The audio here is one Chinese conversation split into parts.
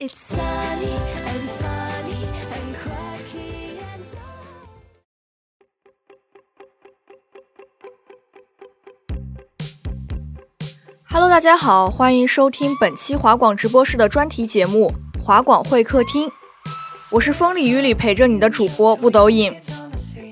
It's sunny Hello，大家好，欢迎收听本期华广直播室的专题节目《华广会客厅》，我是风里雨里陪着你的主播不抖影。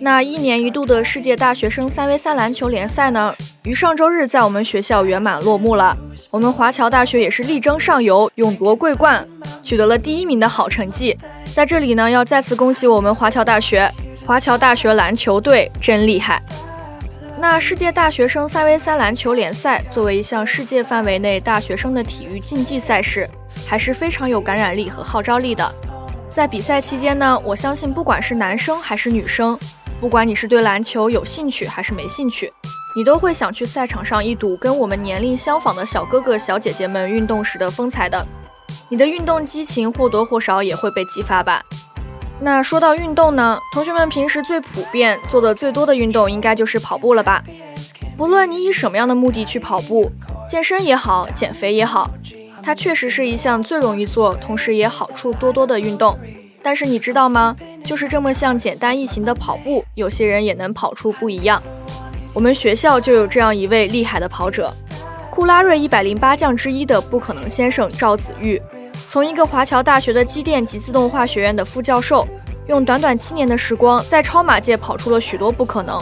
那一年一度的世界大学生三 v 三篮球联赛呢，于上周日在我们学校圆满落幕了。我们华侨大学也是力争上游，勇夺桂冠，取得了第一名的好成绩。在这里呢，要再次恭喜我们华侨大学，华侨大学篮球队真厉害。那世界大学生三 v 三篮球联赛作为一项世界范围内大学生的体育竞技赛事，还是非常有感染力和号召力的。在比赛期间呢，我相信不管是男生还是女生，不管你是对篮球有兴趣还是没兴趣，你都会想去赛场上一睹跟我们年龄相仿的小哥哥小姐姐们运动时的风采的。你的运动激情或多或少也会被激发吧。那说到运动呢，同学们平时最普遍做的最多的运动应该就是跑步了吧？不论你以什么样的目的去跑步，健身也好，减肥也好，它确实是一项最容易做，同时也好处多多的运动。但是你知道吗？就是这么像简单易行的跑步，有些人也能跑出不一样。我们学校就有这样一位厉害的跑者，库拉瑞一百零八将之一的不可能先生赵子玉。从一个华侨大学的机电及自动化学院的副教授，用短短七年的时光，在超马界跑出了许多不可能，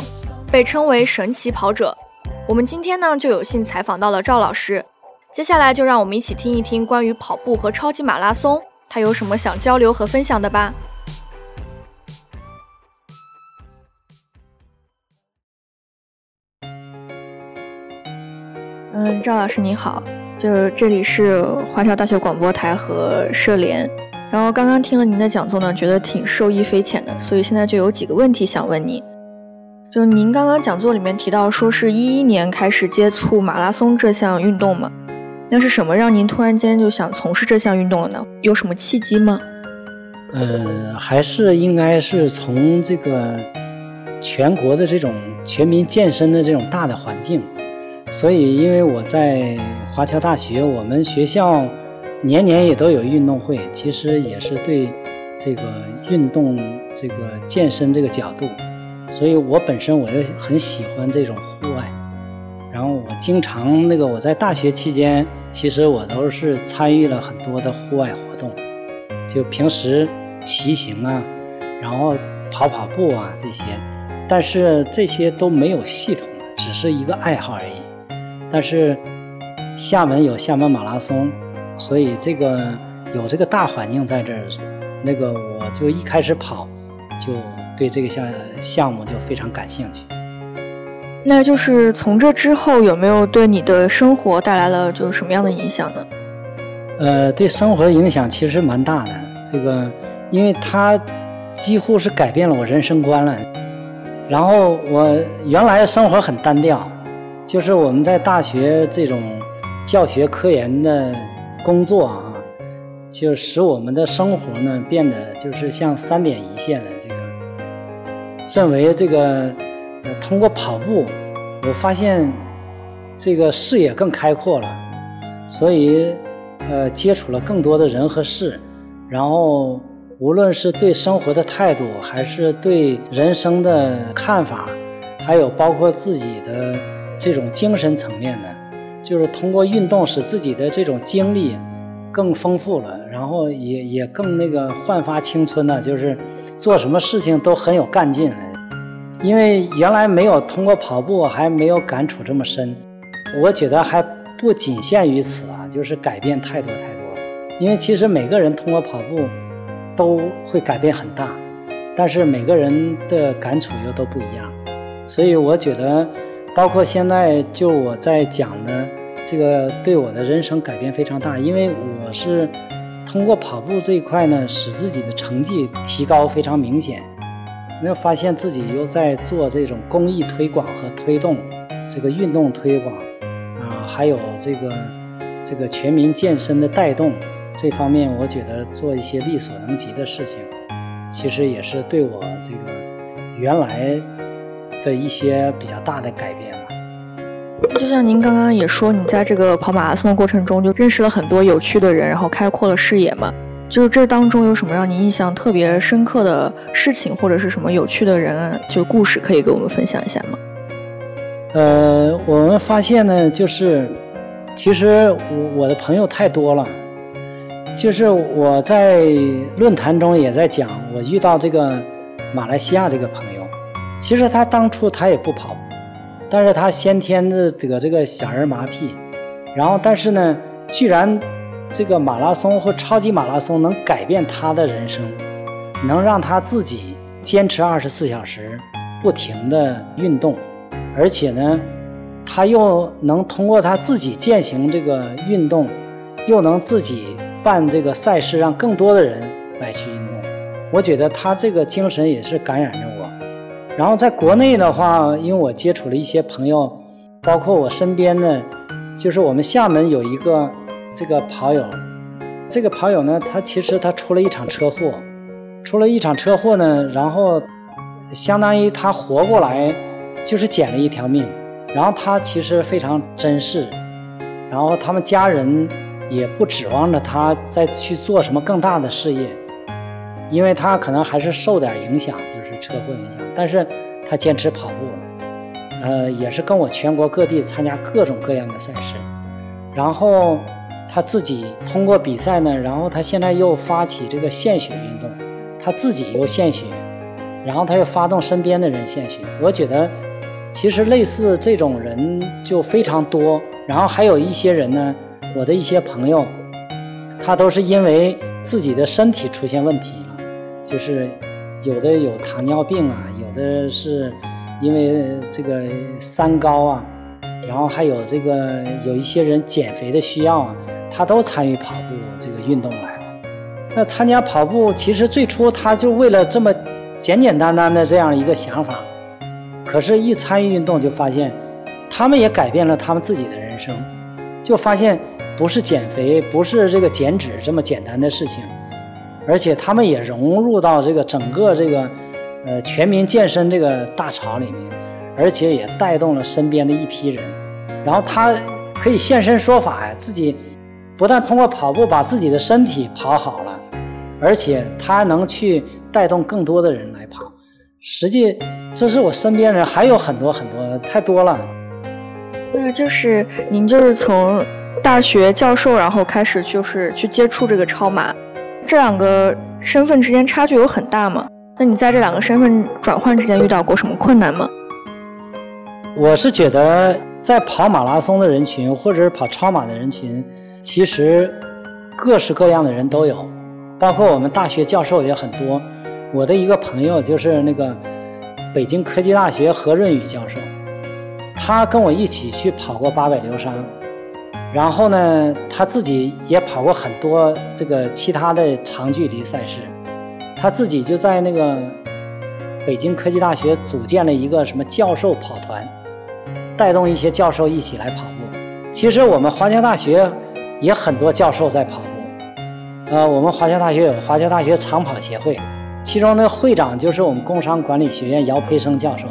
被称为神奇跑者。我们今天呢就有幸采访到了赵老师，接下来就让我们一起听一听关于跑步和超级马拉松，他有什么想交流和分享的吧。嗯，赵老师你好。就这里是华侨大学广播台和社联，然后刚刚听了您的讲座呢，觉得挺受益匪浅的，所以现在就有几个问题想问你。就您刚刚讲座里面提到，说是一一年开始接触马拉松这项运动嘛？那是什么让您突然间就想从事这项运动了呢？有什么契机吗？呃，还是应该是从这个全国的这种全民健身的这种大的环境。所以，因为我在华侨大学，我们学校年年也都有运动会，其实也是对这个运动、这个健身这个角度。所以我本身我也很喜欢这种户外，然后我经常那个我在大学期间，其实我都是参与了很多的户外活动，就平时骑行啊，然后跑跑步啊这些，但是这些都没有系统，只是一个爱好而已。但是厦门有厦门马拉松，所以这个有这个大环境在这儿，那个我就一开始跑，就对这个项项目就非常感兴趣。那就是从这之后有没有对你的生活带来了就是什么样的影响呢？呃，对生活的影响其实蛮大的。这个，因为它几乎是改变了我人生观了。然后我原来生活很单调。就是我们在大学这种教学科研的工作啊，就使我们的生活呢变得就是像三点一线的这个。认为这个呃通过跑步，我发现这个视野更开阔了，所以呃接触了更多的人和事，然后无论是对生活的态度，还是对人生的看法，还有包括自己的。这种精神层面的，就是通过运动使自己的这种经历更丰富了，然后也也更那个焕发青春呢，就是做什么事情都很有干劲。因为原来没有通过跑步，还没有感触这么深。我觉得还不仅限于此啊，就是改变太多太多。因为其实每个人通过跑步都会改变很大，但是每个人的感触又都不一样。所以我觉得，包括现在就我在讲的这个，对我的人生改变非常大。因为我是通过跑步这一块呢，使自己的成绩提高非常明显。没有发现自己又在做这种公益推广和推动这个运动推广啊，还有这个这个全民健身的带动这方面，我觉得做一些力所能及的事情，其实也是对我这个原来的一些比较大的改变吧。就像您刚刚也说，你在这个跑马拉松的过程中就认识了很多有趣的人，然后开阔了视野嘛。就是这当中有什么让你印象特别深刻的事情，或者是什么有趣的人，就故事可以给我们分享一下吗？呃，我们发现呢，就是其实我我的朋友太多了，就是我在论坛中也在讲，我遇到这个马来西亚这个朋友，其实他当初他也不跑，但是他先天的得这个小儿麻痹，然后但是呢，居然。这个马拉松或超级马拉松能改变他的人生，能让他自己坚持二十四小时不停的运动，而且呢，他又能通过他自己践行这个运动，又能自己办这个赛事，让更多的人来去运动。我觉得他这个精神也是感染着我。然后在国内的话，因为我接触了一些朋友，包括我身边的，就是我们厦门有一个。这个跑友，这个跑友呢，他其实他出了一场车祸，出了一场车祸呢，然后相当于他活过来，就是捡了一条命。然后他其实非常珍视，然后他们家人也不指望着他再去做什么更大的事业，因为他可能还是受点影响，车祸影响。但是他坚持跑步，呃，也是跟我全国各地参加各种各样的赛事，然后。他自己通过比赛呢，然后他现在又发起这个献血运动，他自己又献血，然后他又发动身边的人献血。我觉得，其实类似这种人就非常多。然后还有一些人呢，我的一些朋友，他都是因为自己的身体出现问题了，就是有的有糖尿病啊，有的是因为这个三高啊，然后还有这个有一些人减肥的需要啊。他都参与跑步这个运动来了。那参加跑步，其实最初他就为了这么简简单单的这样一个想法。可是，一参与运动，就发现他们也改变了他们自己的人生。就发现不是减肥，不是这个减脂这么简单的事情，而且他们也融入到这个整个这个呃全民健身这个大潮里面，而且也带动了身边的一批人。然后他可以现身说法呀，自己。不但通过跑步把自己的身体跑好了，而且他能去带动更多的人来跑。实际这是我身边人还有很多很多，太多了。那就是您就是从大学教授，然后开始就是去接触这个超马，这两个身份之间差距有很大吗？那你在这两个身份转换之间遇到过什么困难吗？我是觉得在跑马拉松的人群，或者是跑超马的人群。其实，各式各样的人都有，包括我们大学教授也很多。我的一个朋友就是那个北京科技大学何润宇教授，他跟我一起去跑过八百流沙，然后呢，他自己也跑过很多这个其他的长距离赛事，他自己就在那个北京科技大学组建了一个什么教授跑团，带动一些教授一起来跑步。其实我们华侨大学。也很多教授在跑步，呃，我们华侨大学有华侨大学长跑协会，其中的会长就是我们工商管理学院姚培生教授，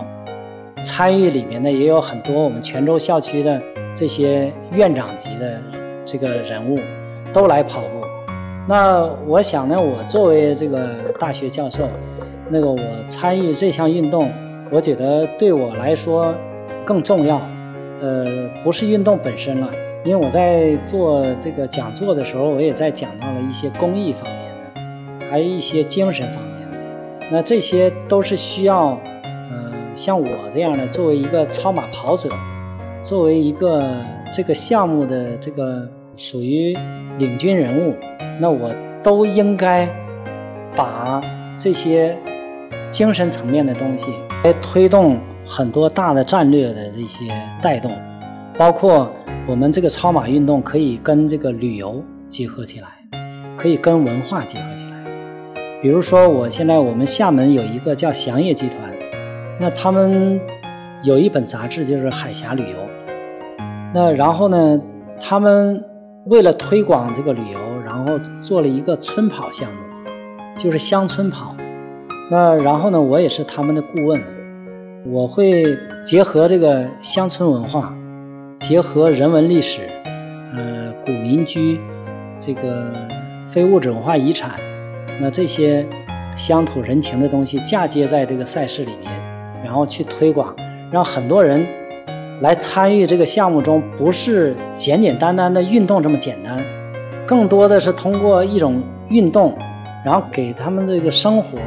参与里面呢也有很多我们泉州校区的这些院长级的这个人物都来跑步。那我想呢，我作为这个大学教授，那个我参与这项运动，我觉得对我来说更重要，呃，不是运动本身了，因为我在做这个讲座的时候，我也在讲到了一些公益方面的，还有一些精神方面的。那这些都是需要，嗯，像我这样的作为一个超马跑者，作为一个这个项目的这个属于领军人物，那我都应该把这些精神层面的东西来推动。很多大的战略的这些带动，包括我们这个超马运动可以跟这个旅游结合起来，可以跟文化结合起来。比如说，我现在我们厦门有一个叫祥业集团，那他们有一本杂志就是海峡旅游。那然后呢，他们为了推广这个旅游，然后做了一个村跑项目，就是乡村跑。那然后呢，我也是他们的顾问。我会结合这个乡村文化，结合人文历史，呃，古民居，这个非物质文化遗产，那这些乡土人情的东西嫁接在这个赛事里面，然后去推广，让很多人来参与这个项目中，不是简简单单的运动这么简单，更多的是通过一种运动，然后给他们这个生活，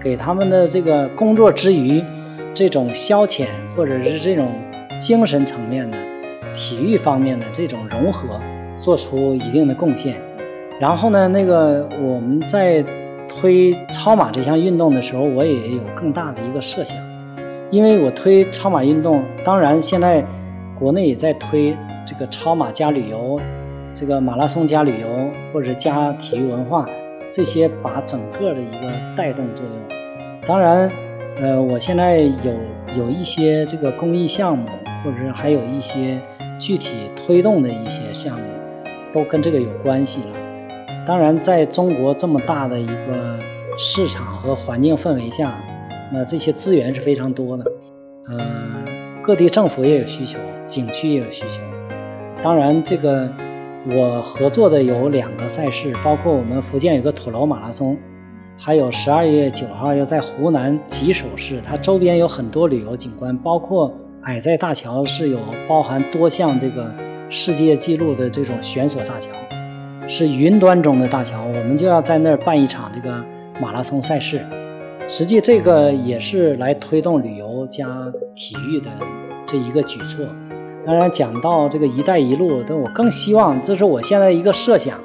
给他们的这个工作之余。这种消遣，或者是这种精神层面的、体育方面的这种融合，做出一定的贡献。然后呢，那个我们在推超马这项运动的时候，我也有更大的一个设想，因为我推超马运动，当然现在国内也在推这个超马加旅游，这个马拉松加旅游，或者加体育文化，这些把整个的一个带动作用。当然。呃，我现在有有一些这个公益项目，或者是还有一些具体推动的一些项目，都跟这个有关系了。当然，在中国这么大的一个市场和环境氛围下，那这些资源是非常多的。呃，各地政府也有需求，景区也有需求。当然，这个我合作的有两个赛事，包括我们福建有个土楼马拉松。还有十二月九号要在湖南吉首市，它周边有很多旅游景观，包括矮寨大桥是有包含多项这个世界纪录的这种悬索大桥，是云端中的大桥。我们就要在那儿办一场这个马拉松赛事，实际这个也是来推动旅游加体育的这一个举措。当然讲到这个“一带一路”，但我更希望，这是我现在一个设想。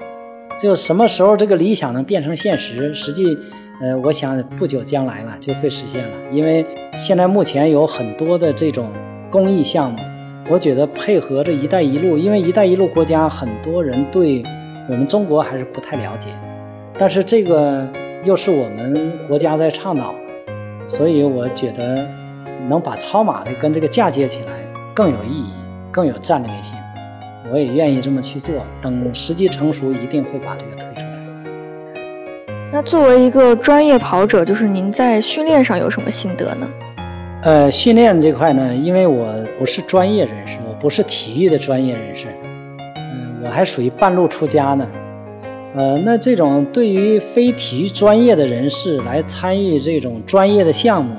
就什么时候这个理想能变成现实？实际，呃，我想不久将来了就会实现了。因为现在目前有很多的这种公益项目，我觉得配合着“一带一路”，因为“一带一路”国家很多人对我们中国还是不太了解，但是这个又是我们国家在倡导，所以我觉得能把超马的跟这个嫁接起来更有意义，更有战略性。我也愿意这么去做，等时机成熟，一定会把这个推出来。那作为一个专业跑者，就是您在训练上有什么心得呢？呃，训练这块呢，因为我不是专业人士，我不是体育的专业人士，嗯，我还属于半路出家呢。呃，那这种对于非体育专业的人士来参与这种专业的项目，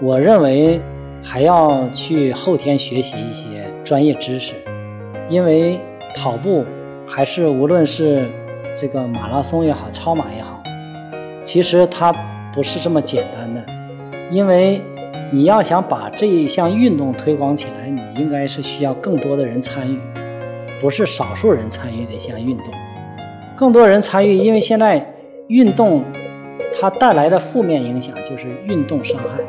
我认为还要去后天学习一些专业知识。因为跑步还是无论是这个马拉松也好，超马也好，其实它不是这么简单的。因为你要想把这一项运动推广起来，你应该是需要更多的人参与，不是少数人参与的一项运动。更多人参与，因为现在运动它带来的负面影响就是运动伤害。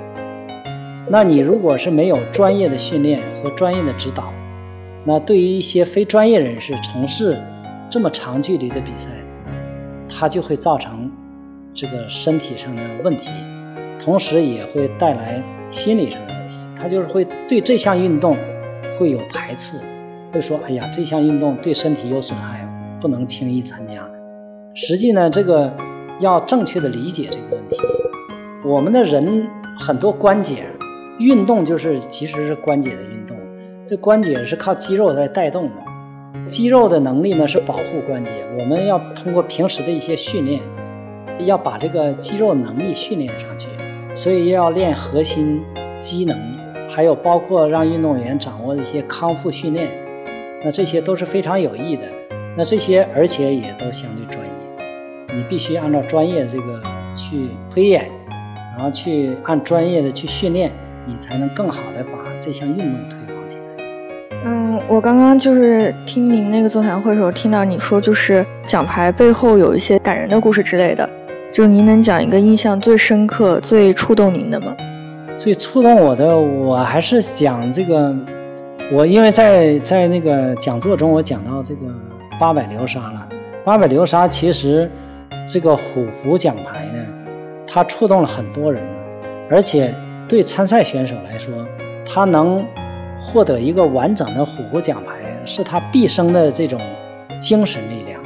那你如果是没有专业的训练和专业的指导，那对于一些非专业人士从事这么长距离的比赛，它就会造成这个身体上的问题，同时也会带来心理上的问题。他就是会对这项运动会有排斥，会说：“哎呀，这项运动对身体有损害，不能轻易参加。”实际呢，这个要正确的理解这个问题。我们的人很多关节，运动就是其实是关节的运动。这关节是靠肌肉在带动的，肌肉的能力呢是保护关节。我们要通过平时的一些训练，要把这个肌肉能力训练上去，所以要练核心机能，还有包括让运动员掌握一些康复训练，那这些都是非常有益的。那这些而且也都相对专业，你必须按照专业这个去推演，然后去按专业的去训练，你才能更好的把这项运动推广起来。嗯，我刚刚就是听您那个座谈会的时候，听到你说就是奖牌背后有一些感人的故事之类的，就是您能讲一个印象最深刻、最触动您的吗？最触动我的，我还是讲这个，我因为在在那个讲座中，我讲到这个八百流沙了。八百流沙其实这个虎符奖牌呢，它触动了很多人，而且对参赛选手来说，他能获得一个完整的虎符奖牌，是他毕生的这种精神力量。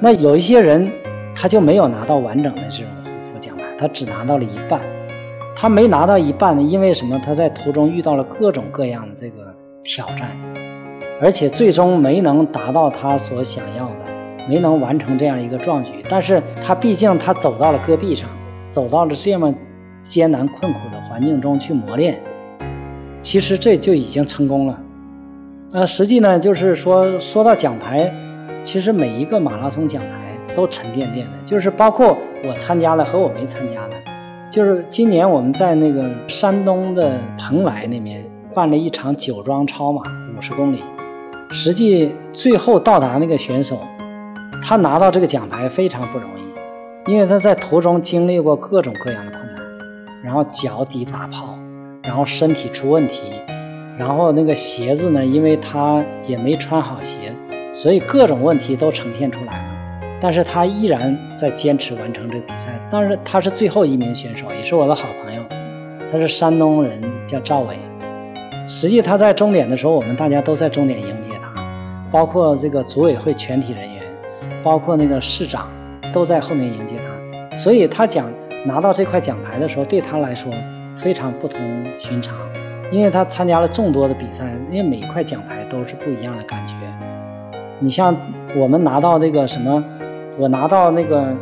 那有一些人他就没有拿到完整的这种虎符奖牌，他只拿到了一半。他没拿到一半呢，因为什么？他在途中遇到了各种各样的这个挑战，而且最终没能达到他所想要的，没能完成这样一个壮举。但是他毕竟他走到了戈壁上，走到了这么艰难困苦的环境中去磨练，其实这就已经成功了。呃，实际呢，就是说说到奖牌，其实每一个马拉松奖牌都沉甸甸的，就是包括我参加了和我没参加的。就是今年我们在那个山东的蓬莱那边办了一场酒庄超马五十公里，实际最后到达那个选手，他拿到这个奖牌非常不容易，因为他在途中经历过各种各样的困难，然后脚底打泡，然后身体出问题，然后那个鞋子呢，因为他也没穿好鞋，所以各种问题都呈现出来了。但是他依然在坚持完成这个比赛。但是，他是最后一名选手，也是我的好朋友。他是山东人，叫赵伟。实际他在终点的时候，我们大家都在终点迎，包括这个组委会全体人员，包括那个市长都在后面迎接他。所以他讲拿到这块奖牌的时候，对他来说非常不同寻常，因为他参加了众多的比赛，因为每一块奖牌都是不一样的感觉。你像我们拿到这个什么？我拿到那个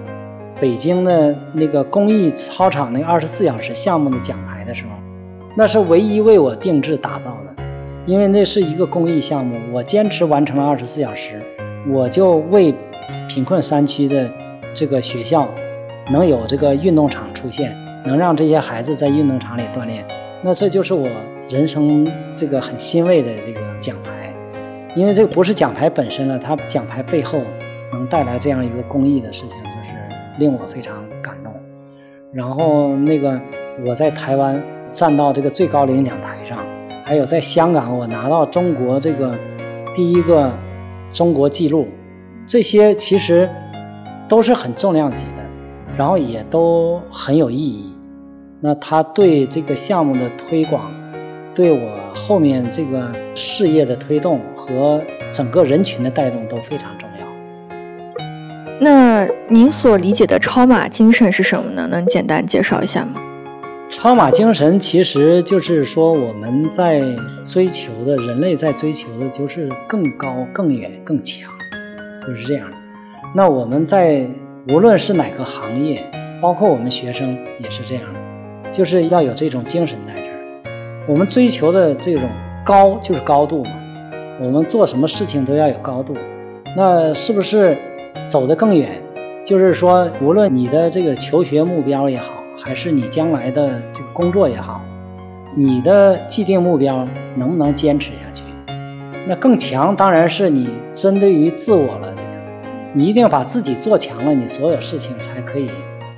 北京的那个公益操场那个二十四小时项目的奖牌的时候，那是唯一为我定制打造的，因为那是一个公益项目，我坚持完成了二十四小时，我就为贫困山区的这个学校能有这个运动场出现，能让这些孩子在运动场里锻炼，那这就是我人生这个很欣慰的这个奖牌，因为这不是奖牌本身了，它奖牌背后。能带来这样一个公益的事情，就是令我非常感动。然后那个我在台湾站到这个最高领奖台上，还有在香港我拿到中国这个第一个中国纪录，这些其实都是很重量级的，然后也都很有意义。那他对这个项目的推广，对我后面这个事业的推动和整个人群的带动都非常重要。那您所理解的超马精神是什么呢？能简单介绍一下吗？超马精神其实就是说我们在追求的，人类在追求的就是更高、更远、更强，就是这样。那我们在无论是哪个行业，包括我们学生也是这样，就是要有这种精神在这儿。我们追求的这种高就是高度嘛，我们做什么事情都要有高度。那是不是？走得更远，就是说，无论你的这个求学目标也好，还是你将来的这个工作也好，你的既定目标能不能坚持下去？那更强当然是你针对于自我了。你一定把自己做强了，你所有事情才可以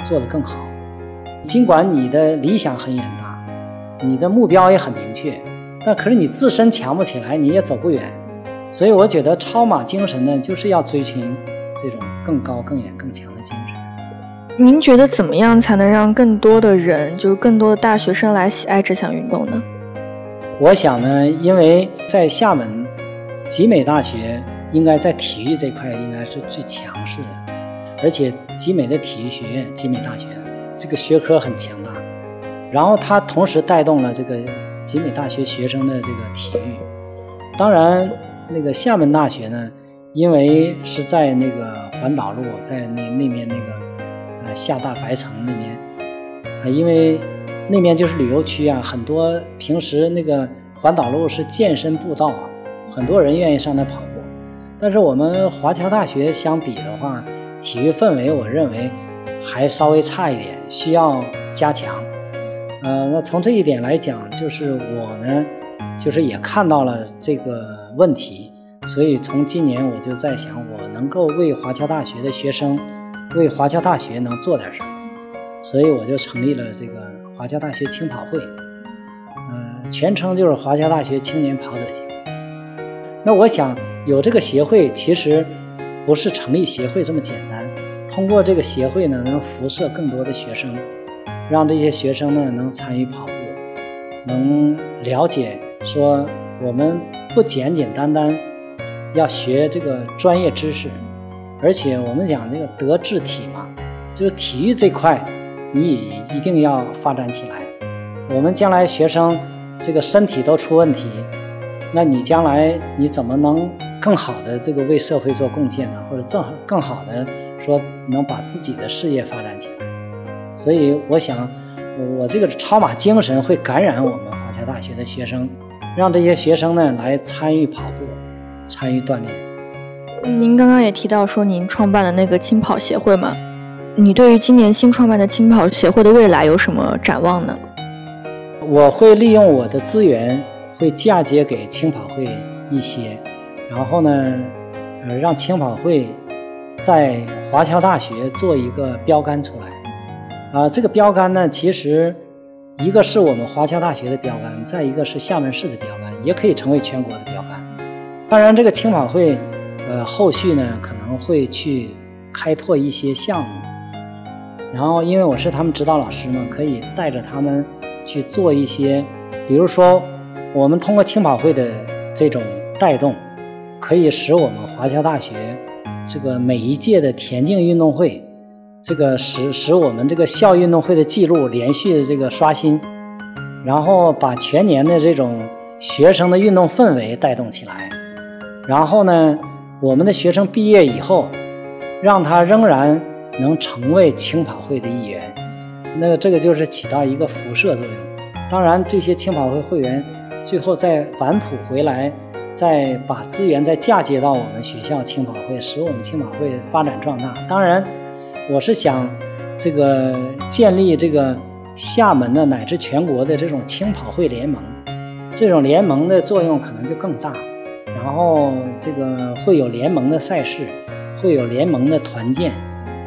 做得更好。尽管你的理想很远大，你的目标也很明确，但可是你自身强不起来，你也走不远。所以我觉得超马精神呢，就是要追寻。这种更高、更远、更强的精神，您觉得怎么样才能让更多的人，就是更多的大学生来喜爱这项运动呢？我想呢，因为在厦门，集美大学应该在体育这块应该是最强势的，而且集美的体育学院，集美大学这个学科很强大，然后它同时带动了这个集美大学学生的这个体育。当然，那个厦门大学呢？因为是在那个环岛路，在那那边那个呃厦大白城那边啊，因为那边就是旅游区啊，很多平时那个环岛路是健身步道啊，很多人愿意上那跑步。但是我们华侨大学相比的话，体育氛围我认为还稍微差一点，需要加强。呃，那从这一点来讲，就是我呢，就是也看到了这个问题，所以从今年我就在想，我能够为华侨大学的学生，为华侨大学能做点什么，所以我就成立了这个华侨大学青跑会，呃，全称就是华侨大学青年跑者协会。那我想有这个协会，其实不是成立协会这么简单，通过这个协会呢，能辐射更多的学生。让这些学生呢能参与跑步，能了解说我们不简简单单要学这个专业知识，而且我们讲这个德智体嘛，就是体育这块你也一定要发展起来。我们将来学生这个身体都出问题，那你将来你怎么能更好的这个为社会做贡献呢？或者正更好的说能把自己的事业发展起来？所以我想，我这个超马精神会感染我们华侨大学的学生，让这些学生呢来参与跑步，参与锻炼。您刚刚也提到说您创办的那个青跑协会嘛，你对于今年新创办的青跑协会的未来有什么展望呢？我会利用我的资源，会嫁接给青跑会一些，然后呢，呃，让青跑会在华侨大学做一个标杆出来。啊，这个标杆呢，其实一个是我们华侨大学的标杆，再一个是厦门市的标杆，也可以成为全国的标杆。当然，这个青跑会，呃，后续呢可能会去开拓一些项目，然后因为我是他们指导老师嘛，可以带着他们去做一些，比如说，我们通过青跑会的这种带动，可以使我们华侨大学这个每一届的田径运动会。这个使使我们这个校运动会的记录连续的这个刷新，然后把全年的这种学生的运动氛围带动起来，然后呢，我们的学生毕业以后，让他仍然能成为青跑会的一员，那这个就是起到一个辐射作用。当然，这些青跑会会员最后再反哺回来，再把资源再嫁接到我们学校青跑会，使我们青跑会发展壮大。当然。我是想，这个建立这个厦门的乃至全国的这种青跑会联盟，这种联盟的作用可能就更大。然后这个会有联盟的赛事，会有联盟的团建，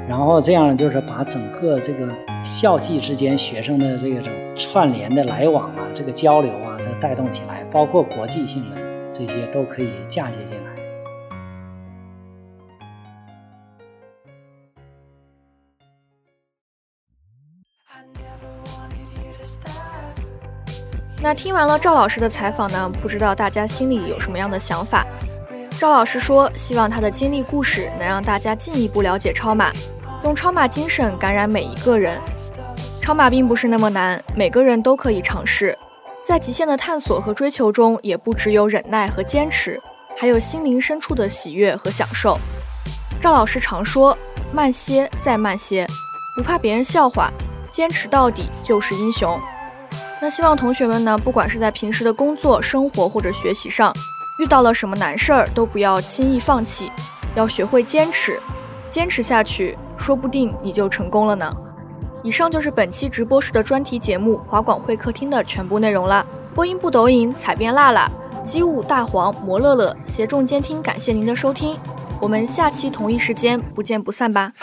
然后这样就是把整个这个校际之间学生的这种串联的来往啊，这个交流啊，再带动起来，包括国际性的这些都可以嫁接进来。那听完了赵老师的采访呢，不知道大家心里有什么样的想法？赵老师说，希望他的经历故事能让大家进一步了解超马，用超马精神感染每一个人。超马并不是那么难，每个人都可以尝试。在极限的探索和追求中，也不只有忍耐和坚持，还有心灵深处的喜悦和享受。赵老师常说：“慢些，再慢些，不怕别人笑话，坚持到底就是英雄。”那希望同学们呢，不管是在平时的工作、生活或者学习上，遇到了什么难事儿，都不要轻易放弃，要学会坚持，坚持下去，说不定你就成功了呢。以上就是本期直播室的专题节目《华广会客厅》的全部内容啦。播音部抖音采编辣辣，机务大黄摩乐乐协众监听，感谢您的收听，我们下期同一时间不见不散吧。